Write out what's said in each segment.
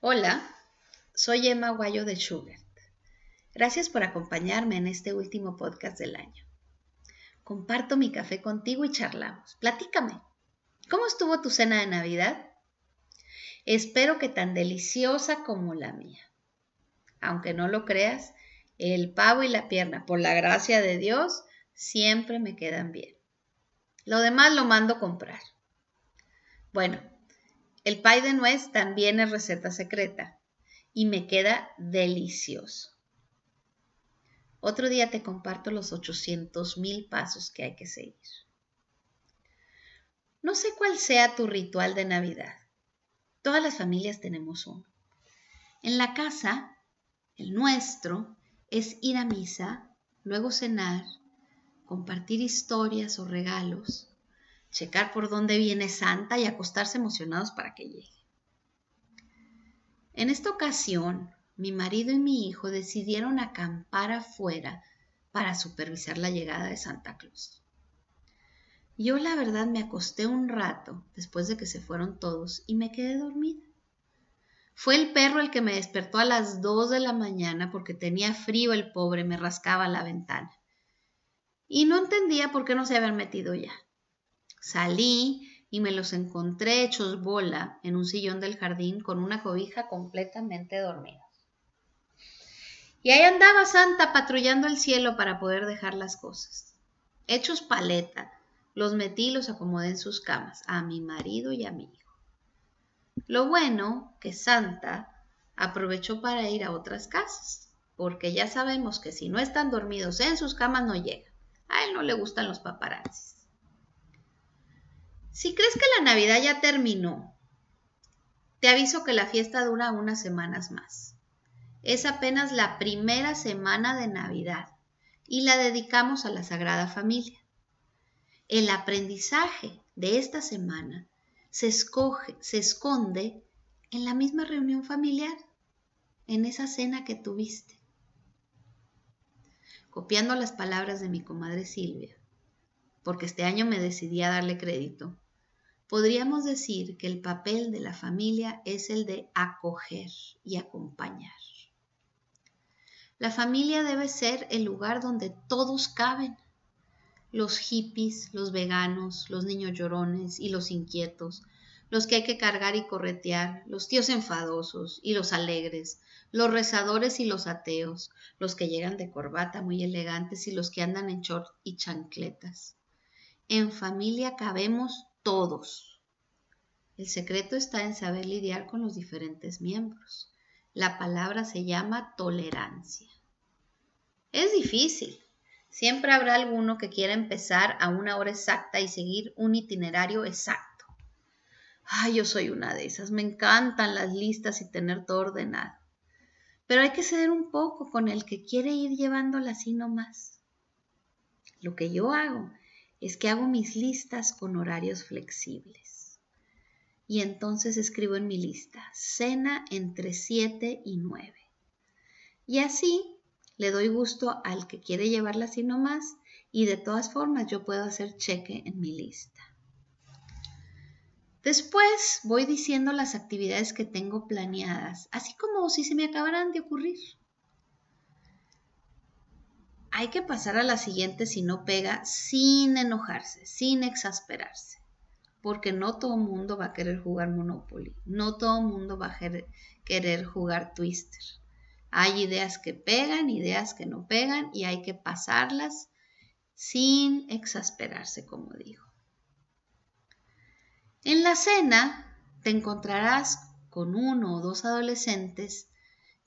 Hola, soy Emma Guayo de Schubert. Gracias por acompañarme en este último podcast del año. Comparto mi café contigo y charlamos. Platícame. ¿Cómo estuvo tu cena de Navidad? Espero que tan deliciosa como la mía. Aunque no lo creas, el pavo y la pierna, por la gracia de Dios, siempre me quedan bien. Lo demás lo mando comprar. Bueno, el pie de nuez también es receta secreta y me queda delicioso. Otro día te comparto los 800 mil pasos que hay que seguir. No sé cuál sea tu ritual de Navidad. Todas las familias tenemos uno. En la casa, el nuestro es ir a misa, luego cenar, compartir historias o regalos, checar por dónde viene Santa y acostarse emocionados para que llegue. En esta ocasión, mi marido y mi hijo decidieron acampar afuera para supervisar la llegada de Santa Claus. Yo la verdad me acosté un rato después de que se fueron todos y me quedé dormida. Fue el perro el que me despertó a las dos de la mañana porque tenía frío el pobre, me rascaba la ventana. Y no entendía por qué no se habían metido ya. Salí y me los encontré hechos bola en un sillón del jardín con una cobija completamente dormida. Y ahí andaba Santa patrullando el cielo para poder dejar las cosas. Hechos paleta, los metí y los acomodé en sus camas, a mi marido y a mi hijo. Lo bueno que Santa aprovechó para ir a otras casas, porque ya sabemos que si no están dormidos en sus camas no llegan. A él no le gustan los paparazzis. Si crees que la Navidad ya terminó, te aviso que la fiesta dura unas semanas más. Es apenas la primera semana de Navidad y la dedicamos a la Sagrada Familia. El aprendizaje de esta semana se, esconde en la misma reunión familiar, en esa cena que tuviste. Copiando las palabras de mi comadre Silvia, porque este año me decidí a darle crédito, podríamos decir que el papel de la familia es el de acoger y acompañar. La familia debe ser el lugar donde todos caben. Los hippies, los veganos, los niños llorones y los inquietos, los que hay que cargar y corretear, los tíos enfadosos y los alegres, los rezadores y los ateos, los que llegan de corbata muy elegantes y los que andan en short y chancletas. En familia cabemos todos. El secreto está en saber lidiar con los diferentes miembros. La palabra se llama tolerancia. Es difícil. Siempre habrá alguno que quiera empezar a una hora exacta y seguir un itinerario exacto. Ay, yo soy una de esas. Me encantan las listas y tener todo ordenado. Pero hay que ceder un poco con el que quiere ir llevándola así nomás. Lo que yo hago es que hago mis listas con horarios flexibles. Y entonces escribo en mi lista, cena entre 7 y 9. Y así le doy gusto al que quiere llevarla así nomás y de todas formas yo puedo hacer cheque en mi lista. Después voy diciendo las actividades que tengo planeadas, así como si se me acabaran de ocurrir. Hay que pasar a la siguiente si no pega sin enojarse, sin exasperarse, porque no todo mundo va a querer jugar Monopoly, no todo mundo va a querer jugar Twister. Hay ideas que pegan, ideas que no pegan y hay que pasarlas sin exasperarse, como digo. En la cena te encontrarás con uno o dos adolescentes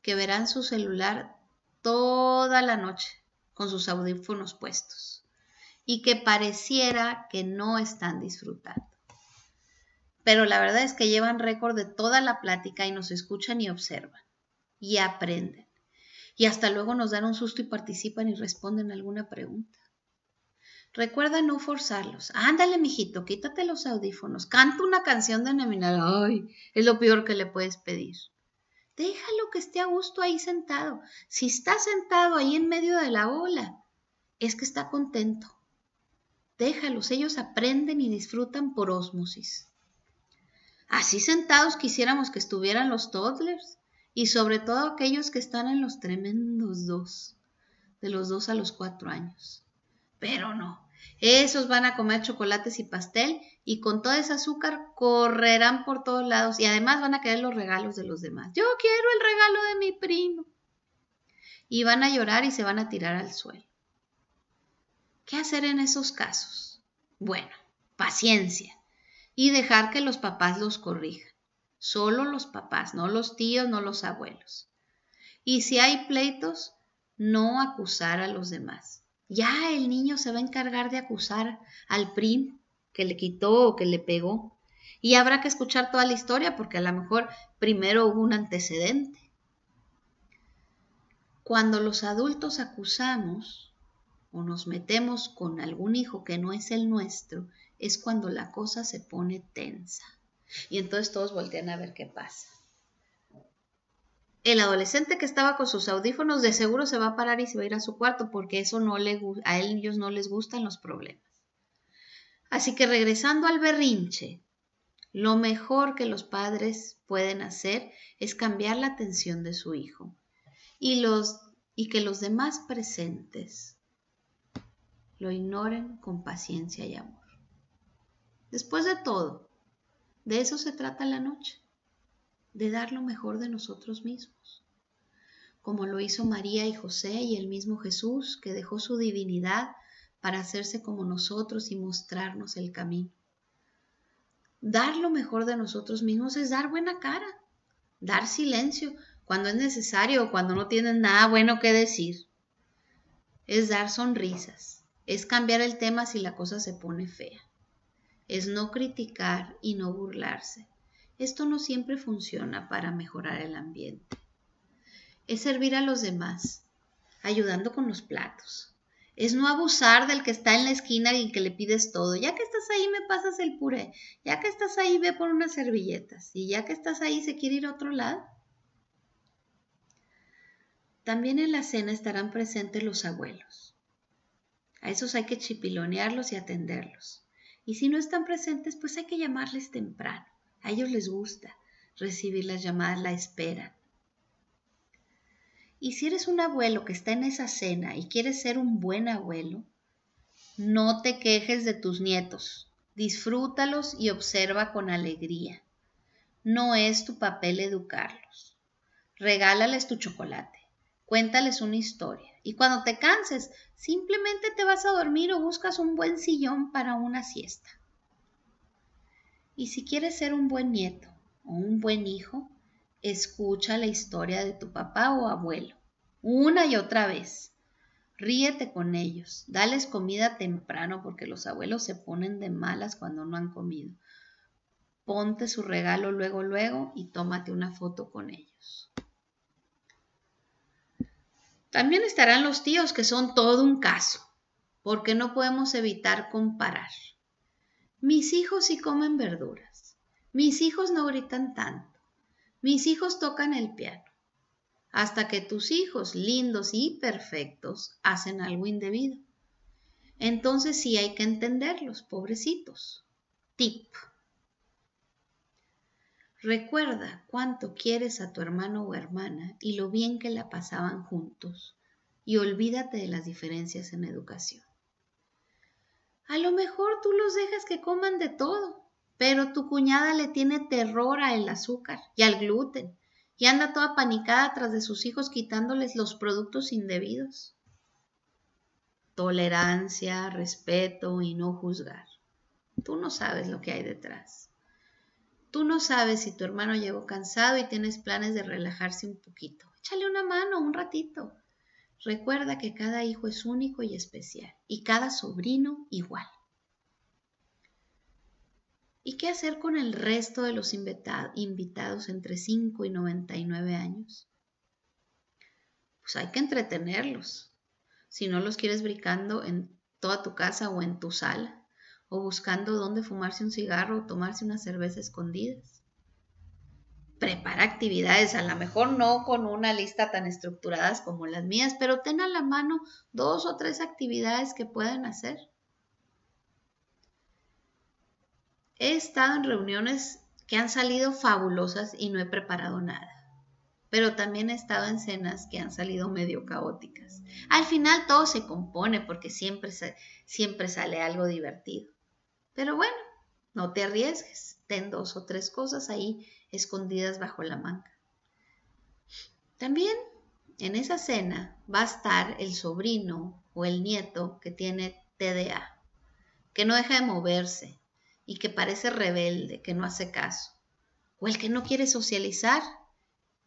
que verán su celular toda la noche con sus audífonos puestos y que pareciera que no están disfrutando. Pero la verdad es que llevan récord de toda la plática y nos escuchan y observan y aprenden. Y hasta luego nos dan un susto y participan y responden alguna pregunta. Recuerda no forzarlos. Ándale, mijito, quítate los audífonos. Canta una canción de nominal. Ay, es lo peor que le puedes pedir. Déjalo que esté a gusto ahí sentado. Si está sentado ahí en medio de la ola, es que está contento. Déjalos, ellos aprenden y disfrutan por ósmosis. Así sentados quisiéramos que estuvieran los toddlers y sobre todo aquellos que están en los tremendos dos, de los dos a los cuatro años. Pero no, esos van a comer chocolates y pastel y con todo ese azúcar correrán por todos lados y además van a querer los regalos de los demás. Yo quiero el regalo de mi primo. Y van a llorar y se van a tirar al suelo. ¿Qué hacer en esos casos? Bueno, paciencia y dejar que los papás los corrijan. Solo los papás, no los tíos, no los abuelos. Y si hay pleitos, no acusar a los demás. Ya el niño se va a encargar de acusar al primo que le quitó o que le pegó. Y habrá que escuchar toda la historia porque a lo mejor primero hubo un antecedente. Cuando los adultos acusamos o nos metemos con algún hijo que no es el nuestro, es cuando la cosa se pone tensa. Y entonces todos voltean a ver qué pasa. El adolescente que estaba con sus audífonos de seguro se va a parar y se va a ir a su cuarto porque eso no le a ellos no les gustan los problemas. Así que regresando al berrinche, lo mejor que los padres pueden hacer es cambiar la atención de su hijo y, los, y que los demás presentes lo ignoren con paciencia y amor. Después de todo, de eso se trata la noche de dar lo mejor de nosotros mismos, como lo hizo María y José y el mismo Jesús, que dejó su divinidad para hacerse como nosotros y mostrarnos el camino. Dar lo mejor de nosotros mismos es dar buena cara, dar silencio cuando es necesario o cuando no tienen nada bueno que decir. Es dar sonrisas, es cambiar el tema si la cosa se pone fea. Es no criticar y no burlarse esto no siempre funciona para mejorar el ambiente. Es servir a los demás, ayudando con los platos. Es no abusar del que está en la esquina y que le pides todo. Ya que estás ahí, me pasas el puré. Ya que estás ahí, ve por unas servilletas. Y ya que estás ahí, se quiere ir a otro lado. También en la cena estarán presentes los abuelos. A esos hay que chipilonearlos y atenderlos. Y si no están presentes, pues hay que llamarles temprano. A ellos les gusta recibir las llamadas, la espera. Y si eres un abuelo que está en esa cena y quieres ser un buen abuelo, no te quejes de tus nietos, disfrútalos y observa con alegría. No es tu papel educarlos. Regálales tu chocolate, cuéntales una historia y cuando te canses, simplemente te vas a dormir o buscas un buen sillón para una siesta. Y si quieres ser un buen nieto o un buen hijo, escucha la historia de tu papá o abuelo, una y otra vez. Ríete con ellos, dales comida temprano porque los abuelos se ponen de malas cuando no han comido. Ponte su regalo luego, luego y tómate una foto con ellos. También estarán los tíos que son todo un caso, porque no podemos evitar comparar. Mis hijos sí comen verduras. Mis hijos no gritan tanto. Mis hijos tocan el piano. Hasta que tus hijos, lindos y perfectos, hacen algo indebido. Entonces sí hay que entenderlos, pobrecitos. Tip. Recuerda cuánto quieres a tu hermano o hermana y lo bien que la pasaban juntos. Y olvídate de las diferencias en educación. A lo mejor tú los dejas que coman de todo, pero tu cuñada le tiene terror al azúcar y al gluten y anda toda panicada tras de sus hijos quitándoles los productos indebidos. Tolerancia, respeto y no juzgar. Tú no sabes lo que hay detrás. Tú no sabes si tu hermano llegó cansado y tienes planes de relajarse un poquito. Échale una mano un ratito. Recuerda que cada hijo es único y especial y cada sobrino igual. ¿Y qué hacer con el resto de los invitados entre 5 y 99 años? Pues hay que entretenerlos. Si no los quieres brincando en toda tu casa o en tu sala, o buscando dónde fumarse un cigarro o tomarse una cerveza escondidas prepara actividades, a lo mejor no con una lista tan estructuradas como las mías, pero ten a la mano dos o tres actividades que pueden hacer. He estado en reuniones que han salido fabulosas y no he preparado nada. Pero también he estado en cenas que han salido medio caóticas. Al final todo se compone porque siempre, siempre sale algo divertido. Pero bueno, no te arriesgues. Ten dos o tres cosas ahí escondidas bajo la manga. También en esa cena va a estar el sobrino o el nieto que tiene TDA, que no deja de moverse y que parece rebelde, que no hace caso. O el que no quiere socializar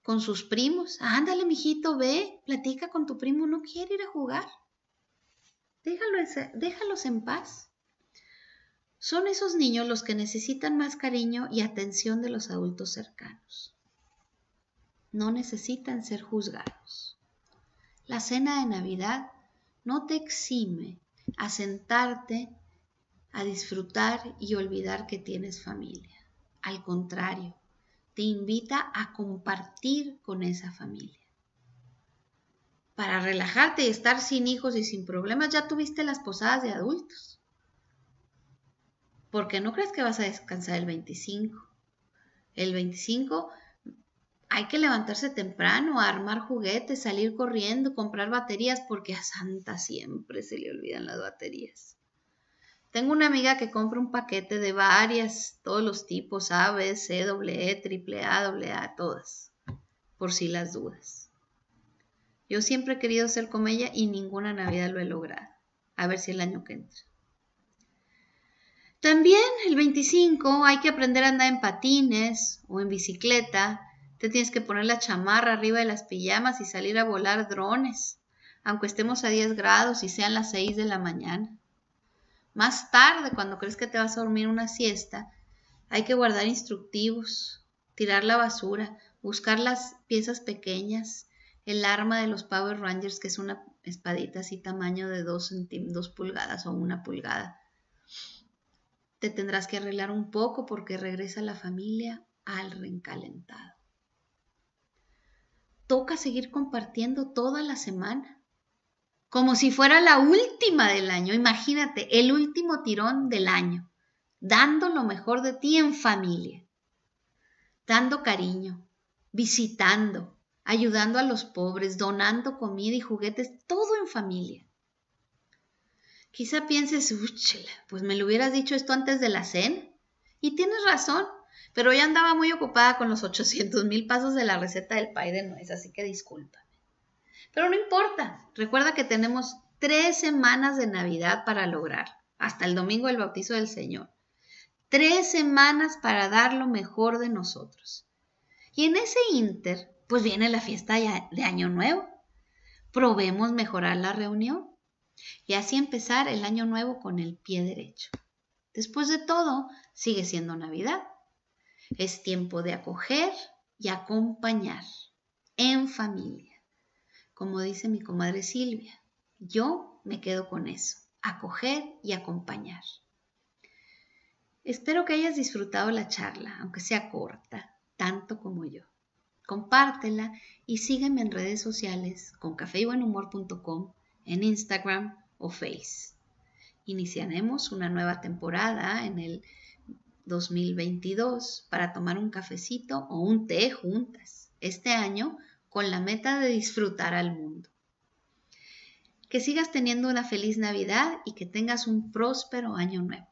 con sus primos. Ándale, mijito, ve, platica con tu primo, no quiere ir a jugar. déjalos en paz. Son esos niños los que necesitan más cariño y atención de los adultos cercanos. No necesitan ser juzgados. La cena de Navidad no te exime a sentarte, a disfrutar y olvidar que tienes familia. Al contrario, te invita a compartir con esa familia. Para relajarte y estar sin hijos y sin problemas, ya tuviste las posadas de adultos porque no crees que vas a descansar el 25. El 25 hay que levantarse temprano, armar juguetes, salir corriendo, comprar baterías, porque a Santa siempre se le olvidan las baterías. Tengo una amiga que compra un paquete de varias, todos los tipos, A, B, C, E, triple A, A, todas, por si las dudas. Yo siempre he querido ser como ella y ninguna Navidad lo he logrado. A ver si el año que entra. También el 25 hay que aprender a andar en patines o en bicicleta. Te tienes que poner la chamarra arriba de las pijamas y salir a volar drones, aunque estemos a 10 grados y sean las 6 de la mañana. Más tarde, cuando crees que te vas a dormir una siesta, hay que guardar instructivos, tirar la basura, buscar las piezas pequeñas, el arma de los Power Rangers, que es una espadita así tamaño de 2 pulgadas o una pulgada te tendrás que arreglar un poco porque regresa la familia al reencalentado. Toca seguir compartiendo toda la semana, como si fuera la última del año. Imagínate, el último tirón del año, dando lo mejor de ti en familia, dando cariño, visitando, ayudando a los pobres, donando comida y juguetes, todo en familia. Quizá pienses, pues me lo hubieras dicho esto antes de la cena. Y tienes razón, pero ya andaba muy ocupada con los 800 mil pasos de la receta del pay de nuez, así que discúlpame. Pero no importa, recuerda que tenemos tres semanas de Navidad para lograr, hasta el domingo del bautizo del Señor. Tres semanas para dar lo mejor de nosotros. Y en ese inter, pues viene la fiesta de Año Nuevo. Probemos mejorar la reunión y así empezar el año nuevo con el pie derecho. Después de todo, sigue siendo Navidad. Es tiempo de acoger y acompañar en familia. Como dice mi comadre Silvia, yo me quedo con eso, acoger y acompañar. Espero que hayas disfrutado la charla, aunque sea corta, tanto como yo. Compártela y sígueme en redes sociales con cafeybuenhumor.com en Instagram o Face. Iniciaremos una nueva temporada en el 2022 para tomar un cafecito o un té juntas, este año con la meta de disfrutar al mundo. Que sigas teniendo una feliz Navidad y que tengas un próspero año nuevo.